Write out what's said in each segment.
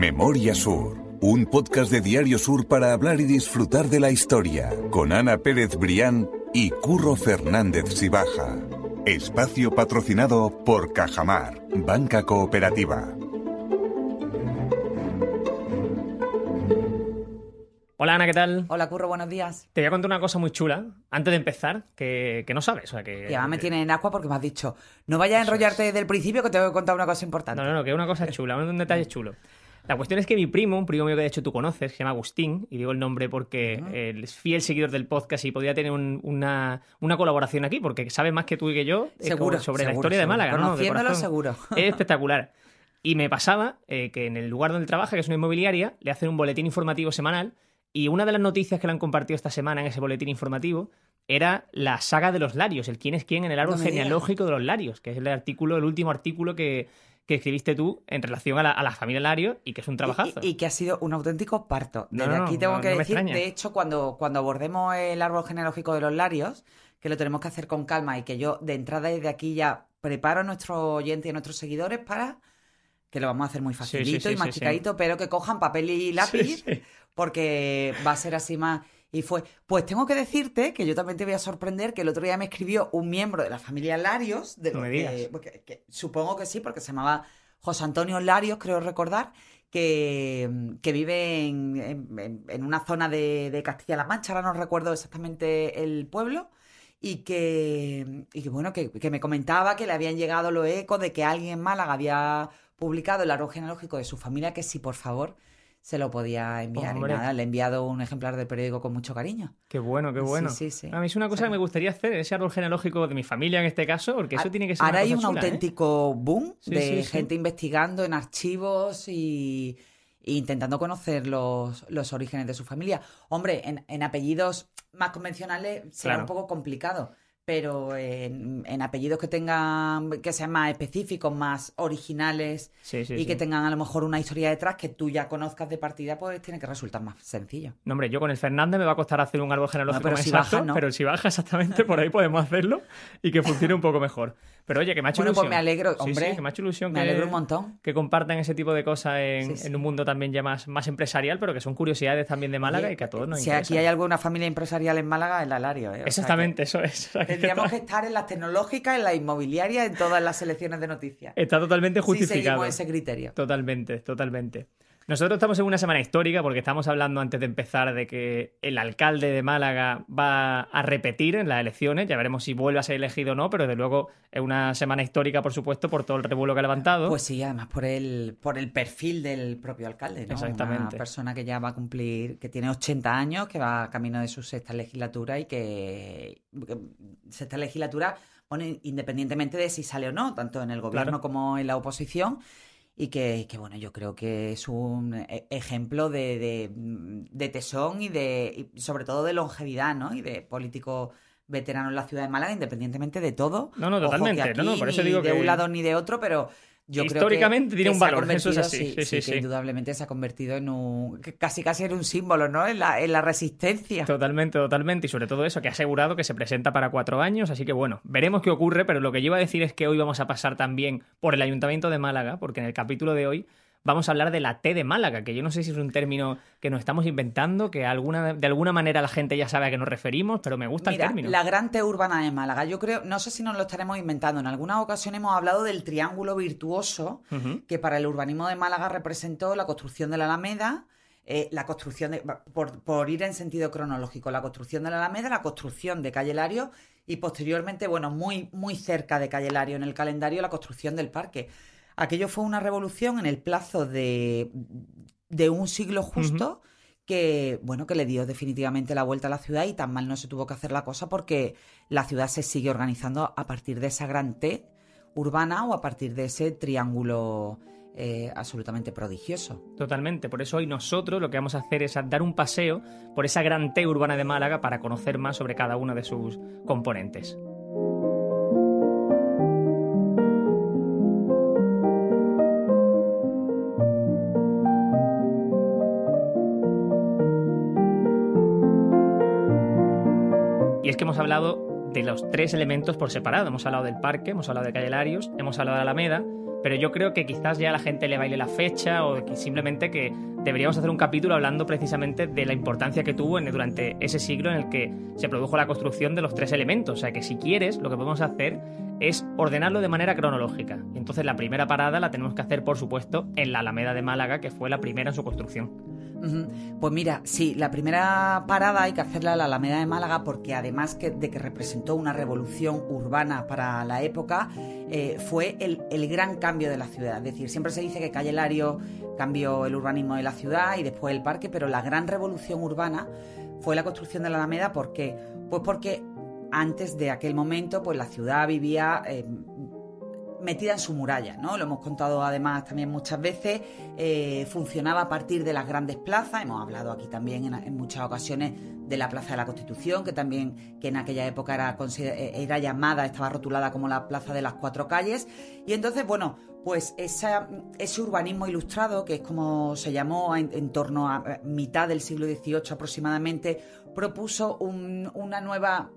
Memoria Sur, un podcast de Diario Sur para hablar y disfrutar de la historia, con Ana Pérez Brián y Curro Fernández Sibaja. Espacio patrocinado por Cajamar, Banca Cooperativa. Hola Ana, ¿qué tal? Hola Curro, buenos días. Te voy a contar una cosa muy chula antes de empezar que, que no sabes. O sea, que, Y además me tiene en agua porque me has dicho, no vayas a enrollarte desde el principio que te voy a contar una cosa importante. No, no, no, que es una cosa chula, un detalle chulo. La cuestión es que mi primo, un primo mío que de hecho tú conoces, se llama Agustín, y digo el nombre porque él es fiel seguidor del podcast y podría tener un- una, una colaboración aquí, porque sabe más que tú y que yo eh, Seguro, sobre la seguro, historia de. Málaga. ¿no? Conociéndolo, corazón. seguro. Es espectacular. Y me pasaba eh, que en el lugar donde trabaja, que es una inmobiliaria, le hacen un boletín informativo semanal y una de las noticias que le han compartido esta semana en ese boletín informativo era la saga de los Larios, el quién es quién en el árbol No digas. genealógico de los Larios, que es el artículo, el último artículo que, que escribiste tú en relación a la, a la familia Lario y que es un trabajazo. Y, y que ha sido un auténtico parto. Desde no, aquí tengo no, que no decir, de hecho, cuando, cuando abordemos el árbol genealógico de los larios, que lo tenemos que hacer con calma y que yo de entrada desde aquí ya preparo a nuestros oyentes y a nuestros seguidores para que lo vamos a hacer muy Sí, sí, facilito sí, y sí, masticadito, pero que cojan papel y lápiz Sí, sí. porque va a ser así más. Y fue, pues tengo que decirte que yo también te voy a sorprender que el otro día me escribió un miembro de la familia Larios, de No los me digas. que- supongo que sí, porque se llamaba José Antonio Larios, creo recordar, que, que vive en, en- en una zona de, de Castilla-La Mancha, ahora no recuerdo exactamente el pueblo, y que, y que, bueno, que, me comentaba que le habían llegado los ecos de que alguien en Málaga había publicado el árbol genealógico de su familia, que si por favor se lo podía enviar. Hombre. Y nada, le he enviado un ejemplar del periódico con mucho cariño. Qué bueno, qué Sí, bueno. sí, sí. A mí es una cosa que me gustaría hacer, ese árbol genealógico de mi familia en este caso, porque eso tiene que ser Ahora una hay cosa un chula, ¿eh? auténtico boom Sí, de sí, sí. gente investigando en archivos y, e intentando conocer los, los orígenes de su familia. Hombre, en, en apellidos más convencionales será Claro. un poco complicado, pero en, en apellidos que tengan, que sean más específicos, más originales Sí, sí, y sí. que tengan a lo mejor una historia detrás que tú ya conozcas de partida, pues tiene que resultar más sencillo. No, hombre, yo con el Fernández me va a costar hacer un árbol genealógico pero más si exacto, baja, no. pero si baja exactamente, por ahí podemos hacerlo y que funcione un poco mejor. Pero oye, que me ha hecho Bueno, ilusión. pues me alegro, hombre, que me ha hecho ilusión me que, alegro un montón. que compartan ese tipo de cosas en, un mundo también ya más, más empresarial, pero que son curiosidades también de Málaga Oye, y que a todos nos Si interesa. aquí hay alguna familia empresarial en Málaga, es la Lario. ¿eh? O sea que- Exactamente, eso es. O sea, que Tendríamos que estar en las tecnológicas, en las inmobiliarias, en todas las selecciones de noticias. está totalmente Si justificado. seguimos ese criterio. Totalmente, totalmente. Nosotros estamos en una semana histórica porque estamos hablando antes de empezar de que el alcalde de Málaga va a repetir en las elecciones. Ya veremos si vuelve a ser elegido o no, pero desde luego es una semana histórica, por supuesto, por todo el revuelo que ha levantado. Pues sí, además por el, por el perfil del propio alcalde, ¿no? Exactamente. Una persona que ya va a cumplir, que tiene 80 años, que va camino de su sexta legislatura y que, que sexta legislatura, bueno, independientemente de si sale o no, tanto en el gobierno Claro. como en la oposición. Y que, que, bueno, yo creo que es un e- ejemplo de, de, de tesón y de y sobre todo de longevidad, ¿no? Y de político veterano en la ciudad de Málaga, independientemente de todo. No, no, Ojo totalmente, no, no, por eso ni digo de que- un lado ni de otro, pero yo creo que, Históricamente tiene que un valor, eso es así, sí, sí, que sí. indudablemente se ha convertido en un, que casi casi en un símbolo, ¿no? En la, en la resistencia. Totalmente, totalmente. Y sobre todo eso, que ha asegurado que se presenta para cuatro años. Así que bueno, veremos qué ocurre. Pero lo que yo iba a decir es que hoy vamos a pasar también por el Ayuntamiento de Málaga, porque en el capítulo de hoy vamos a hablar de la T de Málaga, que yo no sé si es un término que nos estamos inventando, que alguna, de alguna manera la gente ya sabe a qué nos referimos, pero me gusta Mira, el término. la gran T urbana de Málaga, yo creo, no sé si nos lo estaremos inventando, en algunas ocasiones hemos hablado del triángulo virtuoso que para el urbanismo de Málaga representó la construcción de la Alameda, eh, la construcción de, por, por ir en sentido cronológico, la construcción de la Alameda, la construcción de Calle Lario y posteriormente, bueno, muy, muy cerca de Calle Lario en el calendario, la construcción del parque. Aquello fue una revolución en el plazo de, de un siglo justo. Que, bueno, que le dio definitivamente la vuelta a la ciudad y tan mal no se tuvo que hacer la cosa porque la ciudad se sigue organizando a partir de esa gran T urbana o a partir de ese triángulo eh, absolutamente prodigioso. Totalmente. Por eso hoy nosotros lo que vamos a hacer es dar un paseo por esa gran T urbana de Málaga para conocer más sobre cada uno de sus componentes. Hemos hablado de los tres elementos por separado. Hemos hablado del parque, hemos hablado de Calle Larios, hemos hablado de Alameda, pero yo creo que quizás ya a la gente le baile la fecha o simplemente que deberíamos hacer un capítulo hablando precisamente de la importancia que tuvo durante ese siglo en el que se produjo la construcción de los tres elementos. O sea que si quieres, lo que podemos hacer es ordenarlo de manera cronológica. entonces la primera parada la tenemos que hacer, por supuesto, en la Alameda de Málaga, que fue la primera en su construcción. Pues mira, sí, la primera parada hay que hacerla en la Alameda de Málaga porque además de que representó una revolución urbana para la época, eh, fue el, gran cambio de la ciudad. Es decir, siempre se dice que Calle Lario cambió el urbanismo de la ciudad y después el parque, pero la gran revolución urbana fue la construcción de la Alameda. ¿Por qué? Pues porque antes de aquel momento, pues la ciudad vivía eh, metida en su muralla, ¿no? Lo hemos contado además también muchas veces. Eh, funcionaba a partir de las grandes plazas. Hemos hablado aquí también en, muchas ocasiones de la Plaza de la Constitución, que también que en aquella época era, eh, era llamada, estaba rotulada como la Plaza de las Cuatro Calles. Y entonces, bueno, pues ese urbanismo ilustrado, que es como se llamó en, torno a mitad del siglo XVIII aproximadamente, propuso una nueva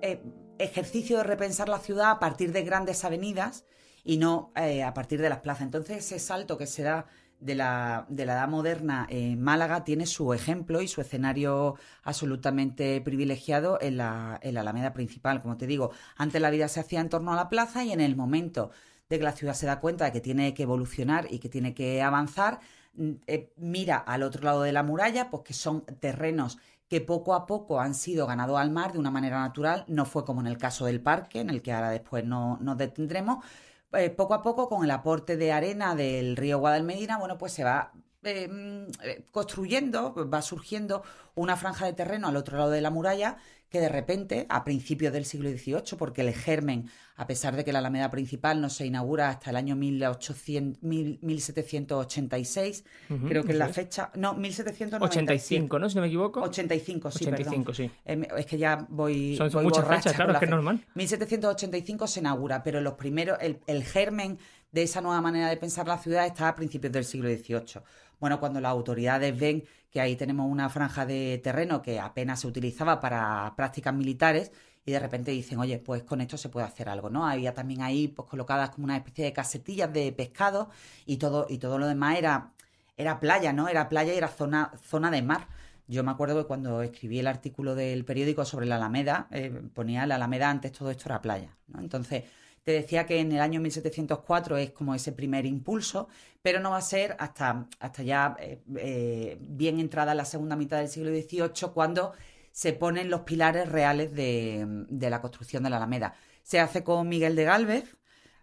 eh, ejercicio de repensar la ciudad a partir de grandes avenidas y no eh, a partir de las plazas. Entonces ese salto que se da de la, de la edad moderna en Málaga tiene su ejemplo y su escenario absolutamente privilegiado en la, en la Alameda principal. Como te digo, antes la vida se hacía en torno a la plaza y en el momento de que la ciudad se da cuenta de que tiene que evolucionar y que tiene que avanzar, mm, eh, mira al otro lado de la muralla, pues que son terrenos que poco a poco han sido ganados al mar de una manera natural. No fue como en el caso del parque, en el que ahora después no, nos detendremos. Eh, poco a poco, con el aporte de arena del río Guadalmedina, bueno, pues se va eh, mm, eh, construyendo, va surgiendo una franja de terreno al otro lado de la muralla que de repente, a principios del siglo XVIII, porque el germen, a pesar de que la Alameda principal no se inaugura hasta el año 1800, 1786, creo que es la fecha, no, 1785, ¿no? Si no me equivoco. 85, sí, 85, sí. Eh, es que ya voy Son, muchas fechas, claro, es que es normal. 1785 se inaugura, pero los primeros, el, el germen de esa nueva manera de pensar la ciudad está a principios del siglo XVIII. Bueno, cuando las autoridades ven que ahí tenemos una franja de terreno que apenas se utilizaba para prácticas militares y de repente dicen, oye, pues con esto se puede hacer algo, ¿no? Había también ahí pues colocadas como una especie de casetillas de pescado y todo, y todo lo demás era, era playa, ¿no? Era playa y era zona, zona de mar. Yo me acuerdo que cuando escribí el artículo del periódico sobre la Alameda, eh, ponía la Alameda antes todo esto era playa, ¿no? Entonces, te decía que en el año 1704 es como ese primer impulso, pero no va a ser hasta, hasta ya eh, eh, bien entrada la segunda mitad del siglo XVIII cuando se ponen los pilares reales de, la construcción de la Alameda. Se hace con Miguel de Galvez,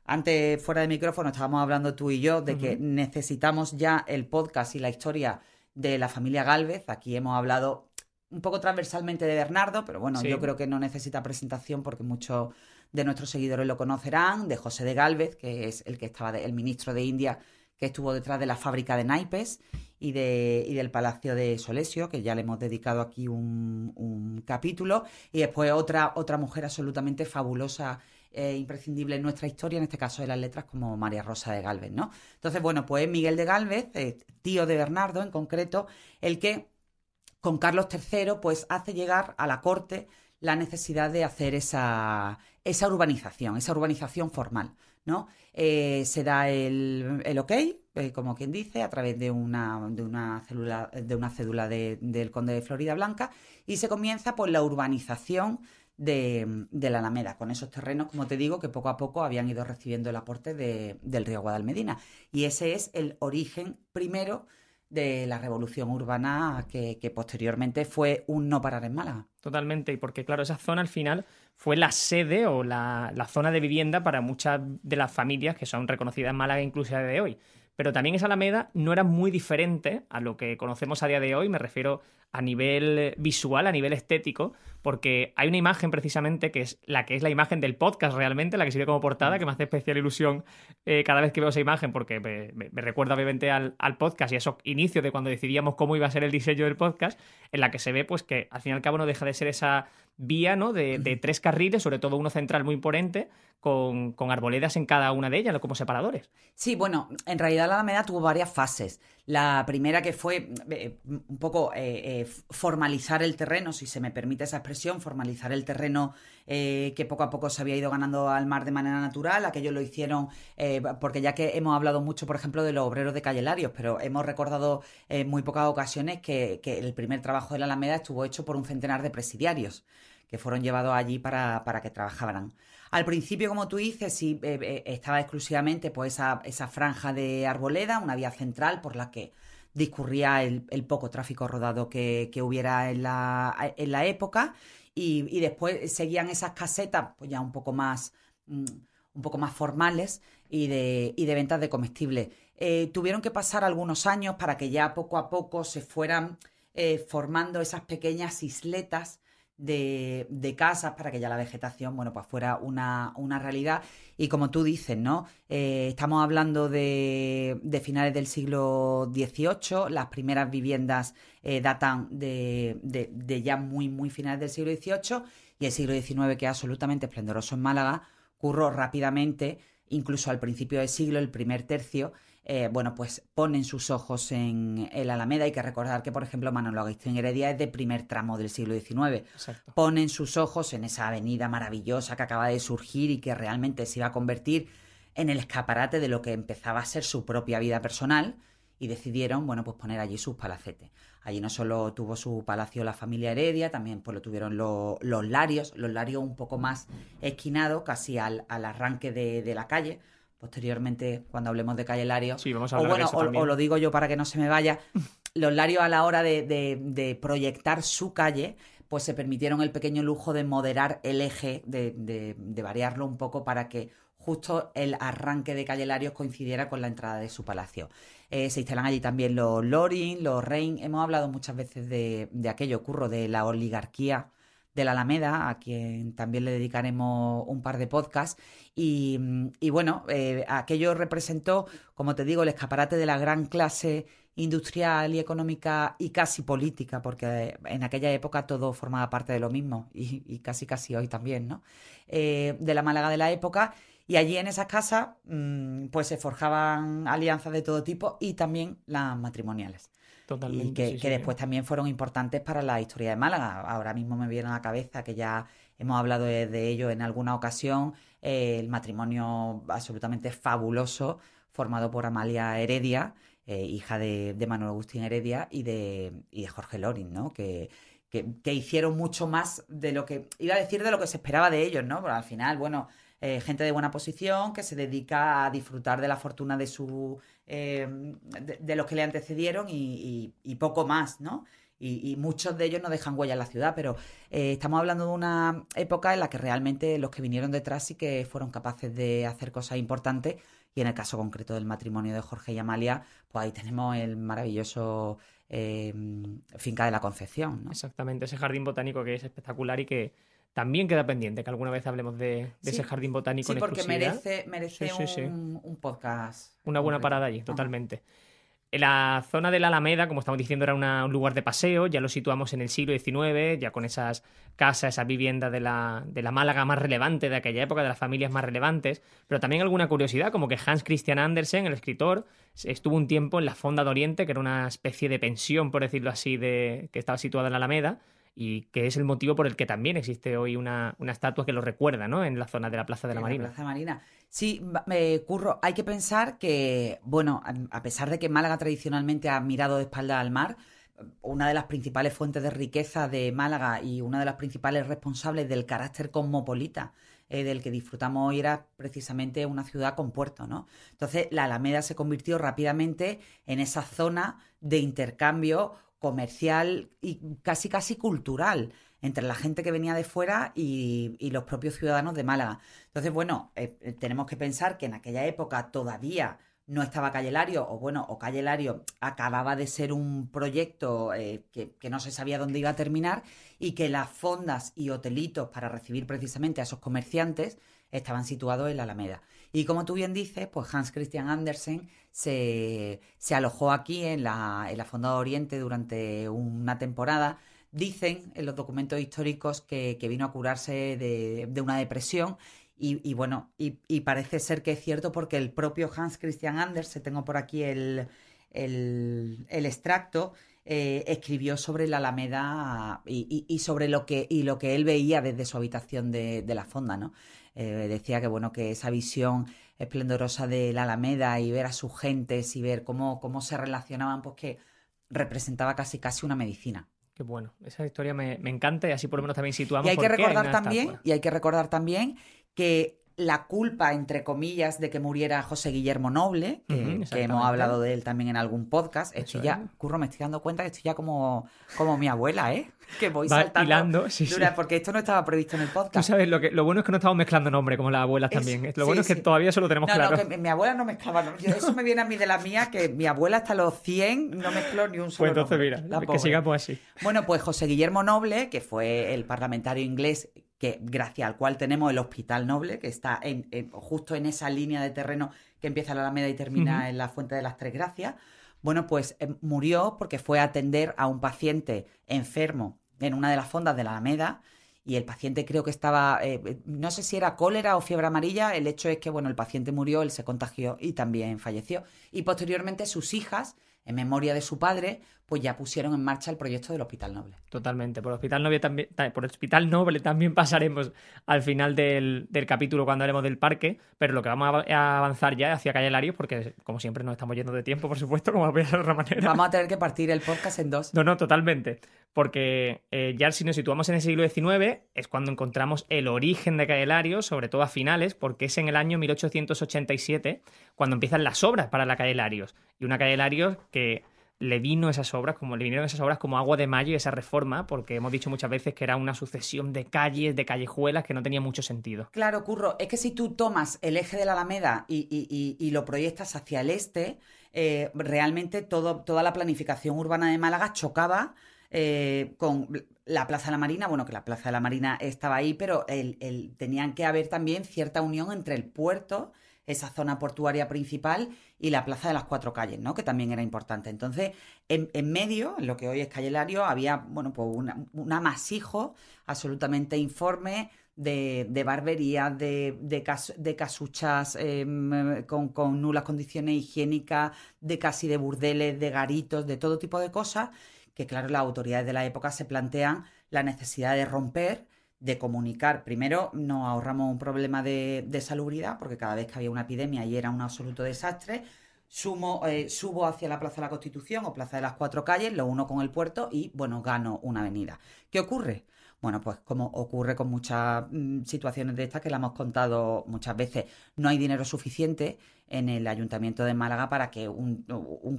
antes, fuera de micrófono, estábamos hablando tú y yo de que necesitamos ya el podcast y la historia de la familia Galvez. Aquí hemos hablado un poco transversalmente de Bernardo, pero bueno, yo creo que no necesita presentación porque muchos de nuestros seguidores lo conocerán, de José de Galvez, que es el que estaba el ministro de India que estuvo detrás de la fábrica de naipes y, de, y del Palacio de Solesio, que ya le hemos dedicado aquí un, capítulo, y después otra, otra mujer absolutamente fabulosa e imprescindible en nuestra historia, en este caso de las letras, como María Rosa de Galvez, ¿no? Entonces, bueno, pues Miguel de Galvez, eh, tío de Bernardo en concreto, el que con Carlos III, pues hace llegar a la corte la necesidad de hacer esa, esa urbanización, esa urbanización formal. ¿no? Eh, se da el, el ok, eh, como quien dice, a través de una, de una, célula, de una cédula del conde de Florida Blanca y se comienza por la urbanización de, la Alameda, con esos terrenos, como te digo, que poco a poco habían ido recibiendo el aporte del río Guadalmedina. Y ese es el origen primero de la revolución urbana que, posteriormente fue un no parar en Málaga. Totalmente, y porque claro, esa zona al final fue la sede o la, la, zona de vivienda para muchas de las familias que son reconocidas en Málaga incluso a día de hoy. Pero también esa Alameda no era muy diferente a lo que conocemos a día de hoy, me refiero a nivel visual, a nivel estético, porque hay una imagen precisamente que es la que es la imagen del podcast realmente, la que sirve como portada, que me hace especial ilusión eh, cada vez que veo esa imagen, porque me, recuerda obviamente al, podcast y a esos inicios de cuando decidíamos cómo iba a ser el diseño del podcast, en la que se ve pues que al fin y al cabo no deja de ser esa vía ¿no? de, tres carriles, sobre todo uno central muy imponente, con, arboledas en cada una de ellas, como separadores. Sí, bueno, en realidad de la Alameda tuvo varias fases. La primera que fue eh, un poco eh, eh, formalizar el terreno, si se me permite esa expresión, formalizar el terreno que poco a poco se había ido ganando al mar de manera natural. Aquello lo hicieron, porque ya que hemos hablado mucho, por ejemplo, de los obreros de Calle pero hemos recordado en muy pocas ocasiones que, el primer trabajo de la Alameda estuvo hecho por un centenar de presidiarios que fueron llevados allí para, para que trabajaran. Al principio, como tú dices, sí eh, eh, estaba exclusivamente pues, esa, esa, franja de arboleda, una vía central por la que discurría el, poco tráfico rodado que, hubiera en la, en la época. Y, después seguían esas casetas, pues ya un poco más, mm, un poco más formales y de, y de ventas de comestibles. Eh, tuvieron que pasar algunos años para que ya poco a poco se fueran formando esas pequeñas isletas de, casas para que ya la vegetación, bueno, pues fuera una, realidad. Y como tú dices, ¿no? Eh, estamos hablando de, de, finales del siglo XVIII, las primeras viviendas eh, datan de, de, ya muy, muy finales del siglo XVIII y el siglo XIX, que absolutamente esplendoroso en Málaga, curró rápidamente, incluso al principio del siglo, el primer tercio, eh, bueno, pues ponen sus ojos en el Alameda. Hay que recordar que, por ejemplo, Manolo Agustín Heredia es de primer tramo del siglo XIX. Ponen sus ojos en esa avenida maravillosa que acaba de surgir y que realmente se iba a convertir en el escaparate de lo que empezaba a ser su propia vida personal y decidieron, bueno, pues poner allí sus palacetes. Allí no solo tuvo su palacio la familia Heredia, también pues lo tuvieron los Larios, los Larios un poco más esquinados, casi al, arranque de la calle, posteriormente cuando hablemos de Calle Lario. Sí, vamos a hablar o bueno, o, lo digo yo para que no se me vaya. Los Larios a la hora de, proyectar su calle, pues se permitieron el pequeño lujo de moderar el eje, de, variarlo un poco para que justo el arranque de Calle Larios coincidiera con la entrada de su palacio. Eh, se instalan allí también los Lorin, los Rein. Hemos hablado muchas veces de, de aquello, curro, de la oligarquía de la Alameda, a quien también le dedicaremos un par de podcasts. Y, bueno, eh, aquello representó, como te digo, el escaparate de la gran clase industrial y económica y casi política, porque en aquella época todo formaba parte de lo mismo y, casi casi hoy también, ¿no? Eh, de la Málaga de la época. Y allí en esas casas, mm, pues se forjaban alianzas de todo tipo y también las matrimoniales. Totalmente. Y que, después también fueron importantes para la historia de Málaga. Ahora mismo me viene a la cabeza que ya hemos hablado de, ello en alguna ocasión, eh, el matrimonio absolutamente fabuloso formado por Amalia Heredia, eh, hija de, Manuel Agustín Heredia y de, y de Jorge Lorin, ¿no? Que, que, hicieron mucho más de lo que, iba a decir de lo que se esperaba de ellos, ¿no? Pero al final, bueno, eh, gente de buena posición que se dedica a disfrutar de la fortuna de su Em, de, los que le antecedieron y, poco más, ¿no? Y, muchos de ellos no dejan huella en la ciudad, pero eh, estamos hablando de una época en la que realmente los que vinieron detrás sí que fueron capaces de hacer cosas importantes y en el caso concreto del matrimonio de Jorge y Amalia, pues ahí tenemos el maravilloso em, Finca de la Concepción. ¿no? Exactamente, ese jardín botánico que es espectacular y que también queda pendiente que alguna vez hablemos de, ese jardín botánico. Sí, porque merece, merece un, podcast. Una buena parada allí, totalmente. En la zona de la Alameda, como estamos diciendo, era un lugar de paseo, ya lo situamos en el siglo XIX, ya con esas casas, esas viviendas de la, de la Málaga más relevante de aquella época, de las familias más relevantes, pero también alguna curiosidad, como que Hans Christian Andersen, el escritor, estuvo un tiempo en la Fonda de Oriente, que era una especie de pensión, por decirlo así, de, que estaba situada en la Alameda, y que es el motivo por el que también existe hoy una, estatua que lo recuerda, ¿no? En la zona de la Plaza de la Marina. La Plaza Marina. Sí, me curro. Hay que pensar que, bueno, a pesar de que Málaga tradicionalmente ha mirado de espalda al mar, una de las principales fuentes de riqueza de Málaga y una de las principales responsables del carácter cosmopolita eh, del que disfrutamos hoy era precisamente una ciudad con puerto, ¿no? Entonces, la Alameda se convirtió rápidamente en esa zona de intercambio comercial y casi casi cultural entre la gente que venía de fuera y, los propios ciudadanos de Málaga. Entonces, bueno, eh, eh, tenemos que pensar que en aquella época todavía no estaba Calle Lario, o bueno, o Calle Lario acababa de ser un proyecto eh, que, que, no se sabía dónde iba a terminar y que las fondas y hotelitos para recibir precisamente a esos comerciantes estaban situados en la Alameda. Y como tú bien dices, pues Hans Christian Andersen se, alojó aquí en la, en la Fonda de Oriente durante una temporada. Dicen en los documentos históricos que, vino a curarse de, una depresión Y, bueno, y, parece ser que es cierto porque el propio Hans Christian Andersen, tengo por aquí el, el, extracto, eh, escribió sobre la Alameda y, sobre lo que, y lo que él veía desde su habitación de, la fonda, ¿no? Eh, decía que bueno, que esa visión esplendorosa de la Alameda y ver a sus gentes y ver cómo, cómo se relacionaban, pues que representaba casi casi una medicina. Qué bueno, esa historia me, encanta y así por lo menos también situamos. Y hay que recordar también, y hay que recordar también que la culpa, entre comillas, de que muriera José Guillermo Noble, que, hemos hablado de él también en algún podcast. Estoy ya, curro, me estoy dando cuenta que estoy ya como, como mi abuela, ¿eh? Que voy saltando. sí, Porque esto no estaba previsto en el podcast. Tú sabes, lo, que, lo bueno es que no estamos mezclando nombres como las abuelas también. Lo bueno es que todavía eso lo tenemos claro. No, que mi abuela no mezclaba nombres. Eso me viene a mí de la mía, que mi abuela hasta los 100 no mezcló ni un solo Pues entonces, mira, que sigamos así. Bueno, pues José Guillermo Noble, que fue el parlamentario inglés que gracias al cual tenemos el Hospital Noble, que está en, justo en esa línea de terreno que empieza en la Alameda y termina en la Fuente de las Tres Gracias. Bueno, pues eh, murió porque fue a atender a un paciente enfermo en una de las fondas de la Alameda y el paciente creo que estaba, eh, eh, no sé si era cólera o fiebre amarilla, el hecho es que, bueno, el paciente murió, él se contagió y también falleció. Y posteriormente sus hijas en memoria de su padre, pues ya pusieron en marcha el proyecto del Hospital Noble. Totalmente. Por Hospital Noble también, por Hospital Noble también pasaremos al final del, capítulo cuando haremos del parque, pero lo que vamos a avanzar ya hacia Calle Larios, porque como siempre nos estamos yendo de tiempo, por supuesto, como voy a de otra manera. Vamos a tener que partir el podcast en dos. No, no, totalmente. Porque eh, ya si nos situamos en el siglo XIX es cuando encontramos el origen de Calle Larios, sobre todo a finales, porque es en el año 1887 cuando empiezan las obras para la Calle Larios. Y una Calle Larios que le vino esas obras, como le vinieron esas obras como agua de mayo y esa reforma, porque hemos dicho muchas veces que era una sucesión de calles, de callejuelas, que no tenía mucho sentido. Claro, Curro, es que si tú tomas el eje de la Alameda y, lo proyectas hacia el este, eh, realmente todo, toda la planificación urbana de Málaga chocaba eh, con la Plaza de la Marina, bueno, que la Plaza de la Marina estaba ahí, pero el, tenían que haber también cierta unión entre el puerto esa zona portuaria principal y la Plaza de las Cuatro Calles, ¿no? Que también era importante. Entonces, en, medio, en lo que hoy es Calle Lario, había, bueno, pues un amasijo absolutamente informe de, de barberías, de, de, casuchas em, con, con nulas condiciones higiénicas, de casi de burdeles, de garitos, de todo tipo de cosas, que claro, las autoridades de la época se plantean la necesidad de romper de comunicar. Primero, nos ahorramos un problema de, salubridad, porque cada vez que había una epidemia y era un absoluto desastre. Sumo, eh, subo hacia la Plaza de la Constitución o Plaza de las Cuatro Calles, lo uno con el puerto y, bueno, gano una avenida. ¿Qué ocurre? Bueno, pues como ocurre con muchas mm, situaciones de estas que la hemos contado muchas veces, no hay dinero suficiente en el Ayuntamiento de Málaga para que un,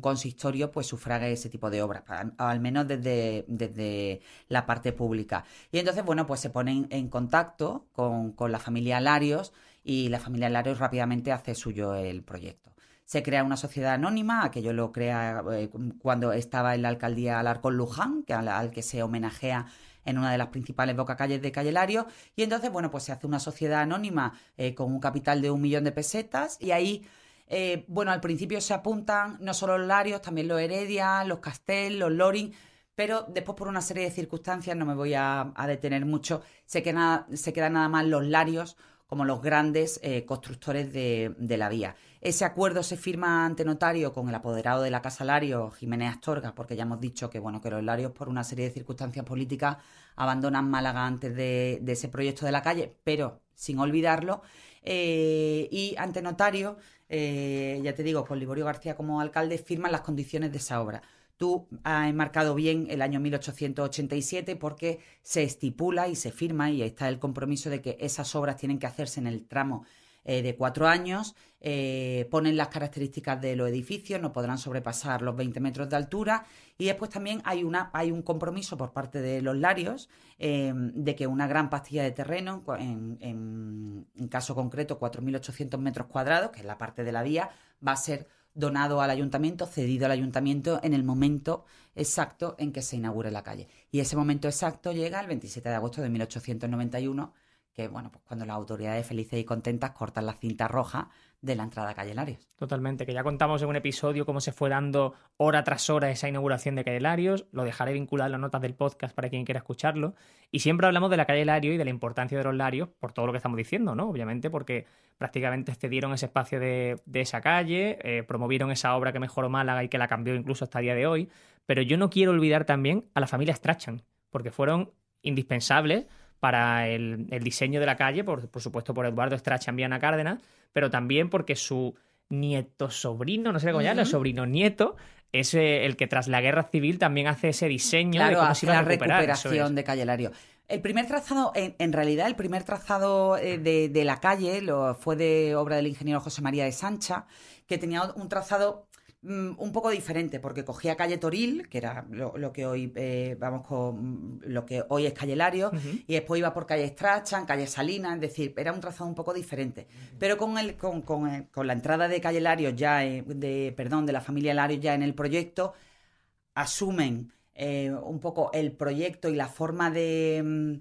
consistorio pues sufrague ese tipo de obras, al menos desde, desde, la parte pública. Y entonces, bueno, pues se ponen en contacto con, la familia Larios y la familia Larios rápidamente hace suyo el proyecto se crea una sociedad anónima, aquello lo crea eh, cuando estaba en la alcaldía Alarcón Luján, que al, que se homenajea en una de las principales bocacalles de Calle Lario, y entonces, bueno, pues se hace una sociedad anónima eh, con un capital de un millón de pesetas, y ahí eh, bueno, al principio se apuntan no solo los Larios, también los Heredia, los Castel, los Loring, pero después por una serie de circunstancias, no me voy a, detener mucho, se, queda, se quedan nada más los Larios como los grandes eh, constructores de, la vía. Ese acuerdo se firma ante notario con el apoderado de la Casa Lario, Jiménez Astorga, porque ya hemos dicho que, bueno, que los Larios, por una serie de circunstancias políticas, abandonan Málaga antes de, ese proyecto de la calle, pero sin olvidarlo. Eh, y ante notario, eh, ya te digo, con Liborio García como alcalde, firman las condiciones de esa obra. Tú has enmarcado bien el año 1887 porque se estipula y se firma y está el compromiso de que esas obras tienen que hacerse en el tramo eh, de cuatro años, eh, ponen las características de los edificios, no podrán sobrepasar los 20 metros de altura y después también hay, una, hay un compromiso por parte de los larios eh, de que una gran pastilla de terreno, en, en, en caso concreto 4.800 metros cuadrados, que es la parte de la vía, va a ser donado al ayuntamiento, cedido al ayuntamiento en el momento exacto en que se inaugure la calle. Y ese momento exacto llega el 27 de agosto de 1891, que bueno, pues cuando las autoridades felices y contentas cortan la cinta roja de la entrada a Calle Larios. Totalmente, que ya contamos en un episodio cómo se fue dando hora tras hora esa inauguración de Calle Larios, lo dejaré vinculado en las notas del podcast para quien quiera escucharlo, y siempre hablamos de la calle Lario y de la importancia de los Larios por todo lo que estamos diciendo, ¿no? Obviamente porque prácticamente cedieron ese espacio de, esa calle, eh, promovieron esa obra que mejoró Málaga y que la cambió incluso hasta el día de hoy, pero yo no quiero olvidar también a la familia Strachan, porque fueron indispensables para el, diseño de la calle, por, supuesto por Eduardo Strachan Viana Cárdenas, pero también porque su nieto sobrino, no sé cómo llamarlo, sobrino nieto, es eh, el que tras la guerra civil también hace ese diseño de cómo se iba a la recuperación de Calle Lario. El primer trazado, en, realidad, el primer trazado eh, de, la calle lo, fue de obra del ingeniero José María de Sancha, que tenía un trazado un poco diferente, porque cogía calle Toril, que era lo, que hoy eh, vamos con lo que hoy es calle Lario, y después iba por calle Strachan, calle Salinas, es decir, era un trazado un poco diferente. Pero con el, con, con, con la entrada de calle Lario ya, de, perdón, de la familia Lario ya en el proyecto, asumen eh, un poco el proyecto y la forma de, mm,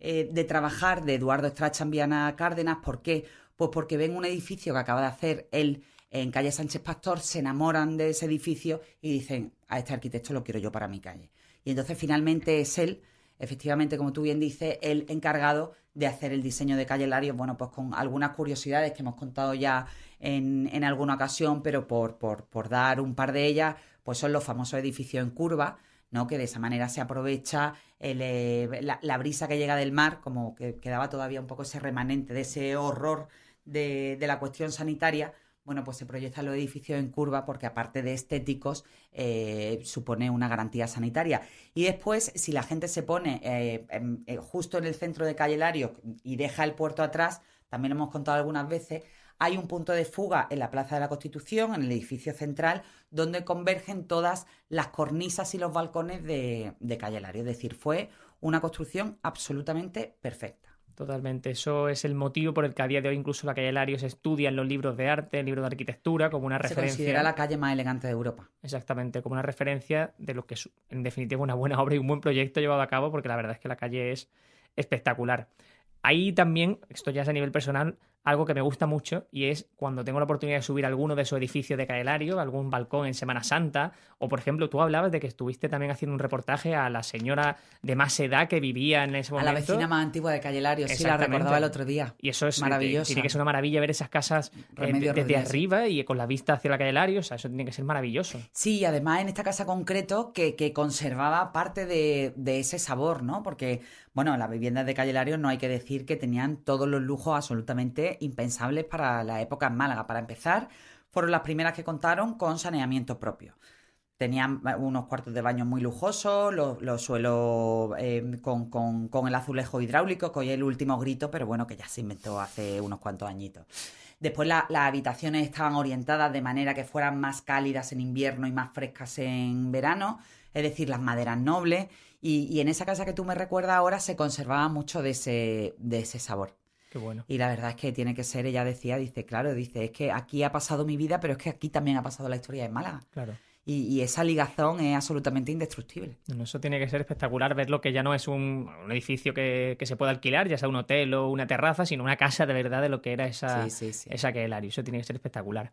eh, de trabajar de Eduardo Strachan Viana Cárdenas. ¿Por qué? Pues porque ven un edificio que acaba de hacer él en calle Sánchez Pastor, se enamoran de ese edificio y dicen, a este arquitecto lo quiero yo para mi calle. Y entonces finalmente es él, efectivamente, como tú bien dices, el encargado de hacer el diseño de calle Larios, bueno, pues con algunas curiosidades que hemos contado ya en, alguna ocasión, pero por, por, dar un par de ellas, pues son los famosos edificios en curva, ¿no? que de esa manera se aprovecha eh, la, brisa que llega del mar, como que quedaba todavía un poco ese remanente de ese horror de la cuestión sanitaria, bueno, pues se proyectan los edificios en curva porque aparte de estéticos eh, supone una garantía sanitaria. Y después, si la gente se pone eh, eh, justo en el centro de Calle Lario y deja el puerto atrás, también lo hemos contado algunas veces, hay un punto de fuga en la Plaza de la Constitución, en el edificio central, donde convergen todas las cornisas y los balcones de, de Calle Lario. Es decir, fue una construcción absolutamente perfecta. Totalmente. Eso es el motivo por el que a día de hoy incluso la calle Larios estudia en los libros de arte, libros de arquitectura, como una referencia. Se considera la calle más elegante de Europa. Exactamente, como una referencia de lo que es, en definitiva, una buena obra y un buen proyecto llevado a cabo, porque la verdad es que la calle es espectacular. Ahí también, esto ya es a nivel personal, algo que me gusta mucho y es cuando tengo la oportunidad de subir alguno de esos edificios de Caelario, algún balcón en Semana Santa, o por ejemplo, tú hablabas de que estuviste también haciendo un reportaje a la señora de más edad que vivía en ese momento. A la vecina más antigua de Caelario, sí, la recordaba el otro día. Y eso es maravilloso. Tiene que ser una maravilla ver esas casas eh, desde arriba y con la vista hacia la Caelario, o sea, eso tiene que ser maravilloso. Sí, además en esta casa concreto que, conservaba parte de, de ese sabor, ¿no? Porque bueno, las viviendas de Calle Lario no hay que decir que tenían todos los lujos absolutamente impensables para la época en Málaga. Para empezar, fueron las primeras que contaron con saneamiento propio. Tenían eh, unos cuartos de baño muy lujosos, los, suelos eh, con, el azulejo hidráulico, que hoy es el último grito, pero bueno, que ya se inventó hace unos cuantos añitos. Después las habitaciones estaban orientadas de manera que fueran más cálidas en invierno y más frescas en verano, es decir, las maderas nobles y, en esa casa que tú me recuerdas ahora se conservaba mucho de ese, de ese sabor. Qué bueno. Y la verdad es que tiene que ser, ella decía, dice, claro, dice, es que aquí ha pasado mi vida, pero es que aquí también ha pasado la historia de Málaga. Claro. Y, esa ligazón es absolutamente indestructible. Eso tiene que ser espectacular, ver lo que ya no es un, edificio que, se pueda alquilar, ya sea un hotel o una terraza, sino una casa de verdad de lo que era esa, sí, sí, esa que el Eso tiene que ser espectacular.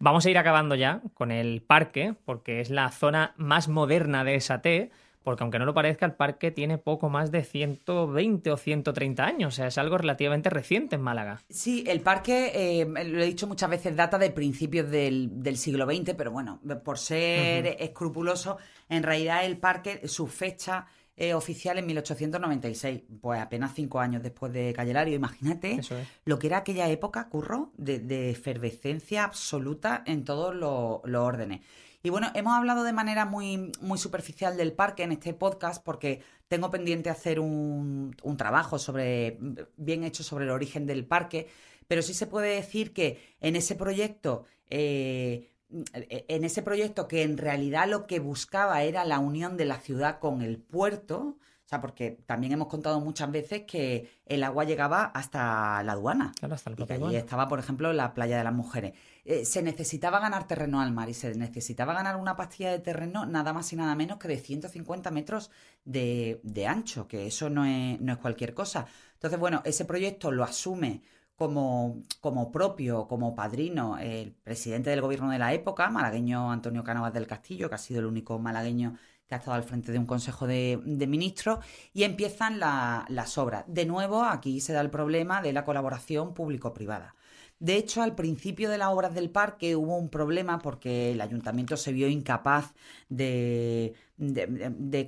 Vamos a ir acabando ya con el parque, porque es la zona más moderna de esa T porque aunque no lo parezca, el parque tiene poco más de 120 o 130 años, o sea, es algo relativamente reciente en Málaga. Sí, el parque, eh, lo he dicho muchas veces, data de principios del, siglo XX, pero bueno, por ser escrupuloso, en realidad el parque, su fecha eh, oficial en 1896, pues apenas cinco años después de Callelario. Imagínate lo que era aquella época, curro, de, efervescencia absoluta en todos los órdenes. Y bueno, hemos hablado de manera muy, muy superficial del parque en este podcast porque tengo pendiente hacer un, trabajo sobre, bien hecho sobre el origen del parque, pero sí se puede decir que en ese proyecto... Eh, en ese proyecto que en realidad lo que buscaba era la unión de la ciudad con el puerto, sea, porque también hemos contado muchas veces que el agua llegaba hasta la aduana. Claro, hasta el y allí estaba, por ejemplo, la playa de las mujeres. Eh, se necesitaba ganar terreno al mar y se necesitaba ganar una pastilla de terreno nada más y nada menos que de 150 metros de, ancho, que eso no es, no es cualquier cosa. Entonces, bueno, ese proyecto lo asume como, como propio, como padrino, el presidente del gobierno de la época, malagueño Antonio Cánovas del Castillo, que ha sido el único malagueño que ha estado al frente de un consejo de, ministros, y empiezan las obras. De nuevo, aquí se da el problema de la colaboración público-privada. De hecho, al principio de las obras del parque hubo un problema porque el ayuntamiento se vio incapaz de,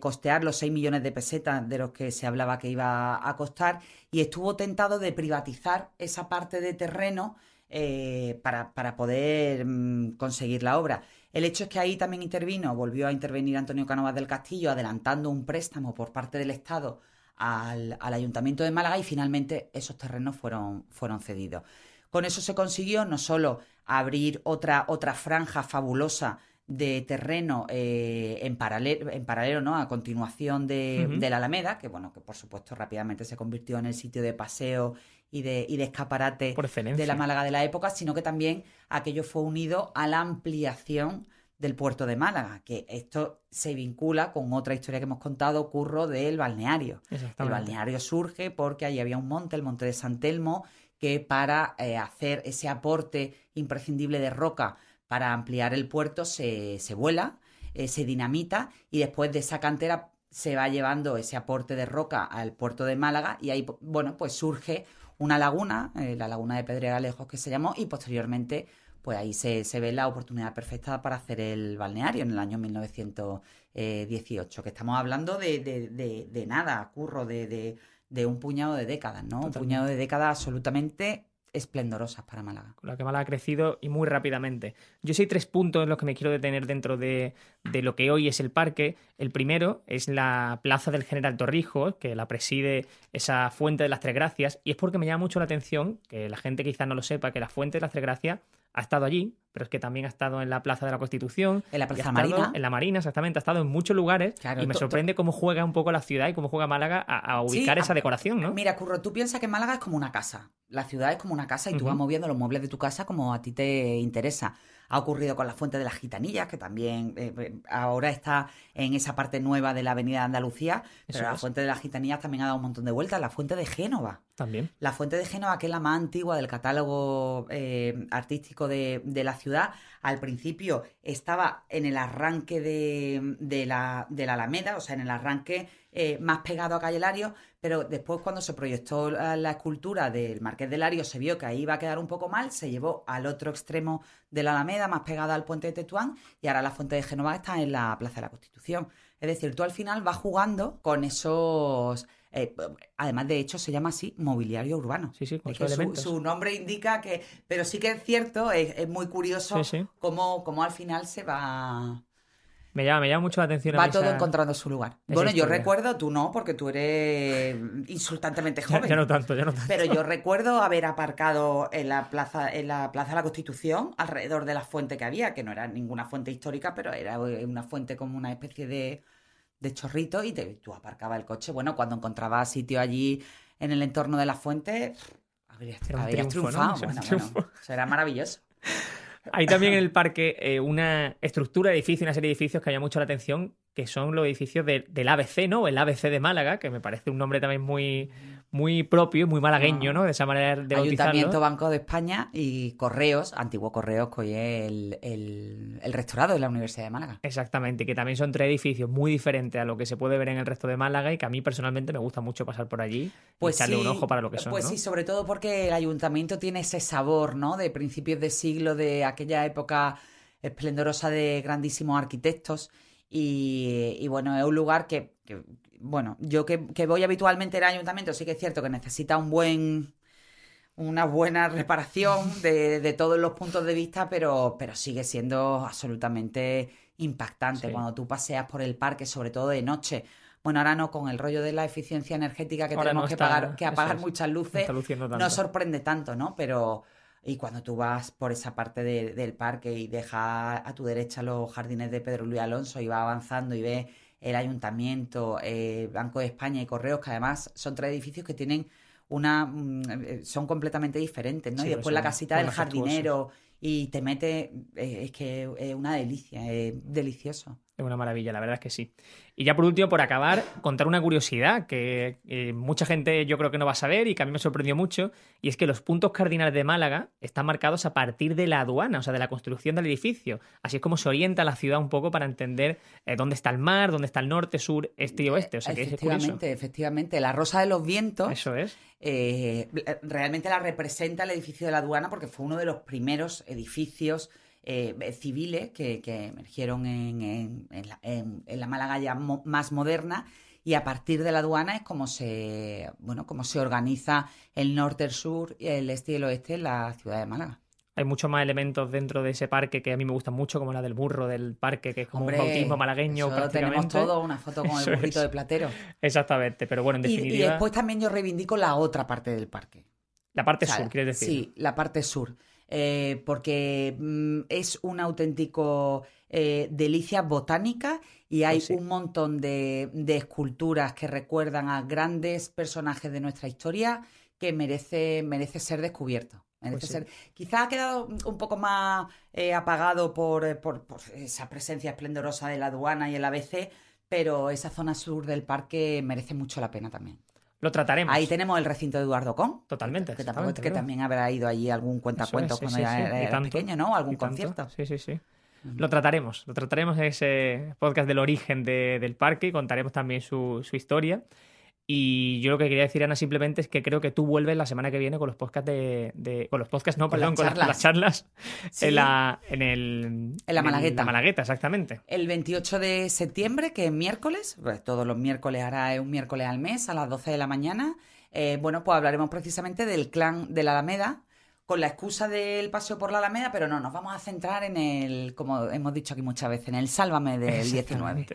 costear los 6 millones de pesetas de los que se hablaba que iba a costar y estuvo tentado de privatizar esa parte de terreno eh, para, poder mm, conseguir la obra. El hecho es que ahí también intervino, volvió a intervenir Antonio Canovas del Castillo, adelantando un préstamo por parte del Estado al, Ayuntamiento de Málaga y finalmente esos terrenos fueron, fueron cedidos. Con eso se consiguió no solo abrir otra, otra franja fabulosa de terreno eh, en, paralelo, en paralelo ¿no? a continuación de, la Alameda, que bueno, que por supuesto rápidamente se convirtió en el sitio de paseo y de, y de escaparate de la Málaga de la época, sino que también aquello fue unido a la ampliación del puerto de Málaga, que esto se vincula con otra historia que hemos contado, Curro, del balneario. El balneario surge porque allí había un monte, el monte de San Telmo, que para eh, hacer ese aporte imprescindible de roca para ampliar el puerto se, vuela, eh, se dinamita y después de esa cantera se va llevando ese aporte de roca al puerto de Málaga y ahí, bueno, pues surge una laguna, eh, la laguna de Pedregalejos que se llamó y posteriormente pues ahí se, ve la oportunidad perfecta para hacer el balneario en el año 1918, que estamos hablando de, de nada, curro, de, de un puñado de décadas, ¿no? Un puñado de décadas absolutamente esplendorosas para Málaga. Con la que Málaga ha crecido y muy rápidamente. Yo sé tres puntos en los que me quiero detener dentro de, de, lo que hoy es el parque. El primero es la Plaza del General Torrijos, que la preside esa Fuente de las Tres Gracias, y es porque me llama mucho la atención, que la gente quizás no lo sepa, que la Fuente de las Tres Gracias ha estado allí, pero es que también ha estado en la Plaza de la Constitución. En la Plaza Marina. En la Marina, exactamente. Ha estado en muchos lugares y me sorprende cómo juega un poco la ciudad y cómo juega Málaga a, ubicar esa decoración, ¿no? Mira, Curro, tú piensas que Málaga es como una casa. La ciudad es como una casa y tú vas moviendo los muebles de tu casa como a ti te interesa. Ha ocurrido con la Fuente de las Gitanillas, que también eh, eh, ahora está en esa parte nueva de la Avenida de Andalucía, pero la Fuente de las Gitanillas también ha dado un montón de vueltas. La Fuente de Génova. También. La Fuente de Génova, que es la más antigua del catálogo eh, artístico de, la ciudad, al principio estaba en el arranque de, la, de la Alameda, o sea, en el arranque más pegado a Calle Lario, pero después cuando se proyectó la, escultura del Marqués de Lario se vio que ahí iba a quedar un poco mal, se llevó al otro extremo de la Alameda, más pegada al puente de Tetuán, y ahora la Fuente de Génova está en la Plaza de la Constitución. Es decir, tú al final vas jugando con esos... Eh, además, de hecho, se llama así mobiliario urbano. Sí, sí, con su, nombre indica que... Pero sí que es cierto, es, muy curioso Cómo, cómo al final se va me llama, me llama mucho la atención. Va todo encontrando su lugar. bueno, yo recuerdo, tú no, porque tú eres insultantemente joven. Ya, no tanto, ya no tanto. Pero yo recuerdo haber aparcado en la plaza, en la plaza de la Constitución, alrededor de la fuente que había, que no era ninguna fuente histórica, pero era una fuente como una especie de, de chorrito, y tú aparcabas el coche. Bueno, cuando encontrabas sitio allí en el entorno de la fuente, habrías, triunfado. Bueno, bueno, eso era maravilloso. Hay también en el parque eh, una estructura de edificio, una serie de edificios que llama mucho la atención, que son los edificios del ABC, ¿no? El ABC de Málaga, que me parece un nombre también muy, muy propio, muy malagueño, ¿no? De esa manera de Ayuntamiento Banco de España y Correos, antiguo Correos, que hoy es el, el, rectorado de la Universidad de Málaga. Exactamente, que también son tres edificios muy diferentes a lo que se puede ver en el resto de Málaga y que a mí personalmente me gusta mucho pasar por allí pues y echarle un ojo para lo que son. Pues sí, sobre todo porque el ayuntamiento tiene ese sabor, ¿no? De principios de siglo, de aquella época esplendorosa de grandísimos arquitectos. Y, bueno, es un lugar que, bueno, yo que, voy habitualmente al ayuntamiento, sí que es cierto que necesita un buen una buena reparación de, todos los puntos de vista, pero, pero sigue siendo absolutamente impactante cuando tú paseas por el parque, sobre todo de noche. Bueno, ahora no, con el rollo de la eficiencia energética que tenemos que, pagar, que apagar muchas luces, no sorprende tanto, ¿no? Pero, y cuando tú vas por esa parte del parque y dejas a tu derecha los jardines de Pedro Luis Alonso y vas avanzando y ves el ayuntamiento, eh, Banco de España y Correos, que además son tres edificios que tienen una mm, eh, son completamente diferentes, ¿no? y después la casita del jardinero y te mete, eh, es que es una delicia, es delicioso. Es una maravilla, la verdad es que sí. Y ya por último, por acabar, contar una curiosidad que eh, mucha gente yo creo que no va a saber y que a mí me sorprendió mucho, y es que los puntos cardinales de Málaga están marcados a partir de la aduana, o sea, de la construcción del edificio. Así es como se orienta la ciudad un poco para entender eh, dónde está el mar, dónde está el norte, sur, este y oeste. O sea, que efectivamente, es efectivamente. La Rosa de los Vientos. Eso es. Eh, realmente la representa el edificio de la aduana porque fue uno de los primeros edificios eh, civiles que, emergieron en, la, Málaga ya más moderna y a partir de la aduana es como se, bueno, como se organiza el norte, el sur, el este y el oeste en la ciudad de Málaga. Hay muchos más elementos dentro de ese parque que a mí me gustan mucho, como la del burro del parque, que es como un bautismo malagueño Tenemos todo, una foto con el burrito de platero. Exactamente, pero bueno, en definitiva... Y, después también yo reivindico la otra parte del parque. La parte sur, ¿quieres decir? Sí, la parte sur. Eh, porque mm, es un auténtico eh, delicia botánica y hay pues un montón de, esculturas que recuerdan a grandes personajes de nuestra historia que merece, merece ser descubierto. Pues. Quizá ha quedado un poco más eh, apagado por, por, esa presencia esplendorosa de la aduana y el ABC, pero esa zona sur del parque merece mucho la pena también. Lo trataremos. Ahí tenemos el recinto de Eduardo Con. Totalmente. Que, también habrá ido allí algún cuentacuentos cuando era, pequeño, ¿no? Algún concierto. Sí, sí, sí. Lo trataremos, lo trataremos en ese podcast del origen del parque y contaremos también su, su historia. Y yo lo que quería decir, Ana, simplemente es que creo que tú vuelves la semana que viene con los podcasts de. con los podcasts, no, perdón, con las charlas en, la, en, el, en la Malagueta. En la Malagueta, exactamente. El 28 de septiembre, que es miércoles, pues todos los miércoles hará un miércoles al mes a las 12 de la mañana. Eh, bueno, pues hablaremos precisamente del clan de la Alameda, con la excusa del paseo por la Alameda, pero no, nos vamos a centrar en el, como hemos dicho aquí muchas veces, en el Sálvame del 19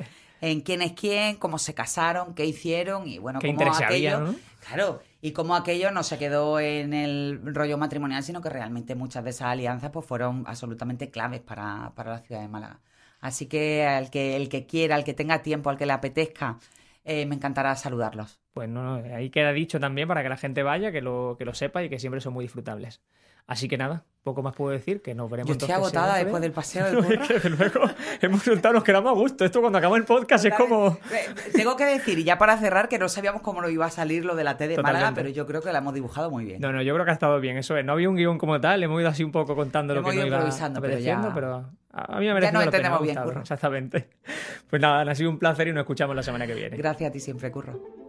en quién es quién, cómo se casaron, qué hicieron y bueno, cómo aquello. Claro, y cómo aquello no se quedó en el rollo matrimonial, sino que realmente muchas de esas alianzas pues fueron absolutamente claves para, la ciudad de Málaga. Así que al que el que quiera, al que tenga tiempo, al que le apetezca, eh, me encantará saludarlos. Pues no, no, ahí queda dicho también para que la gente vaya, que lo, que lo sepa y que siempre son muy disfrutables. Así que nada, poco más puedo decir, que nos veremos. Yo estoy agotada después del paseo del burro. luego hemos juntado, nos quedamos a gusto. Esto cuando acaba el podcast es como... Tengo que decir, y ya para cerrar, que no sabíamos cómo nos iba a salir lo de la T de Málaga, pero yo creo que la hemos dibujado muy bien. No, no, yo creo que ha estado bien, eso es. No había un guion como tal, hemos ido así un poco contando lo que nos iba improvisando, pero, ya... pero a mí me merece Ya nos entendemos bien, Curro. Exactamente. Pues nada, ha sido un placer y nos escuchamos la semana que viene. Gracias a ti siempre, Curro.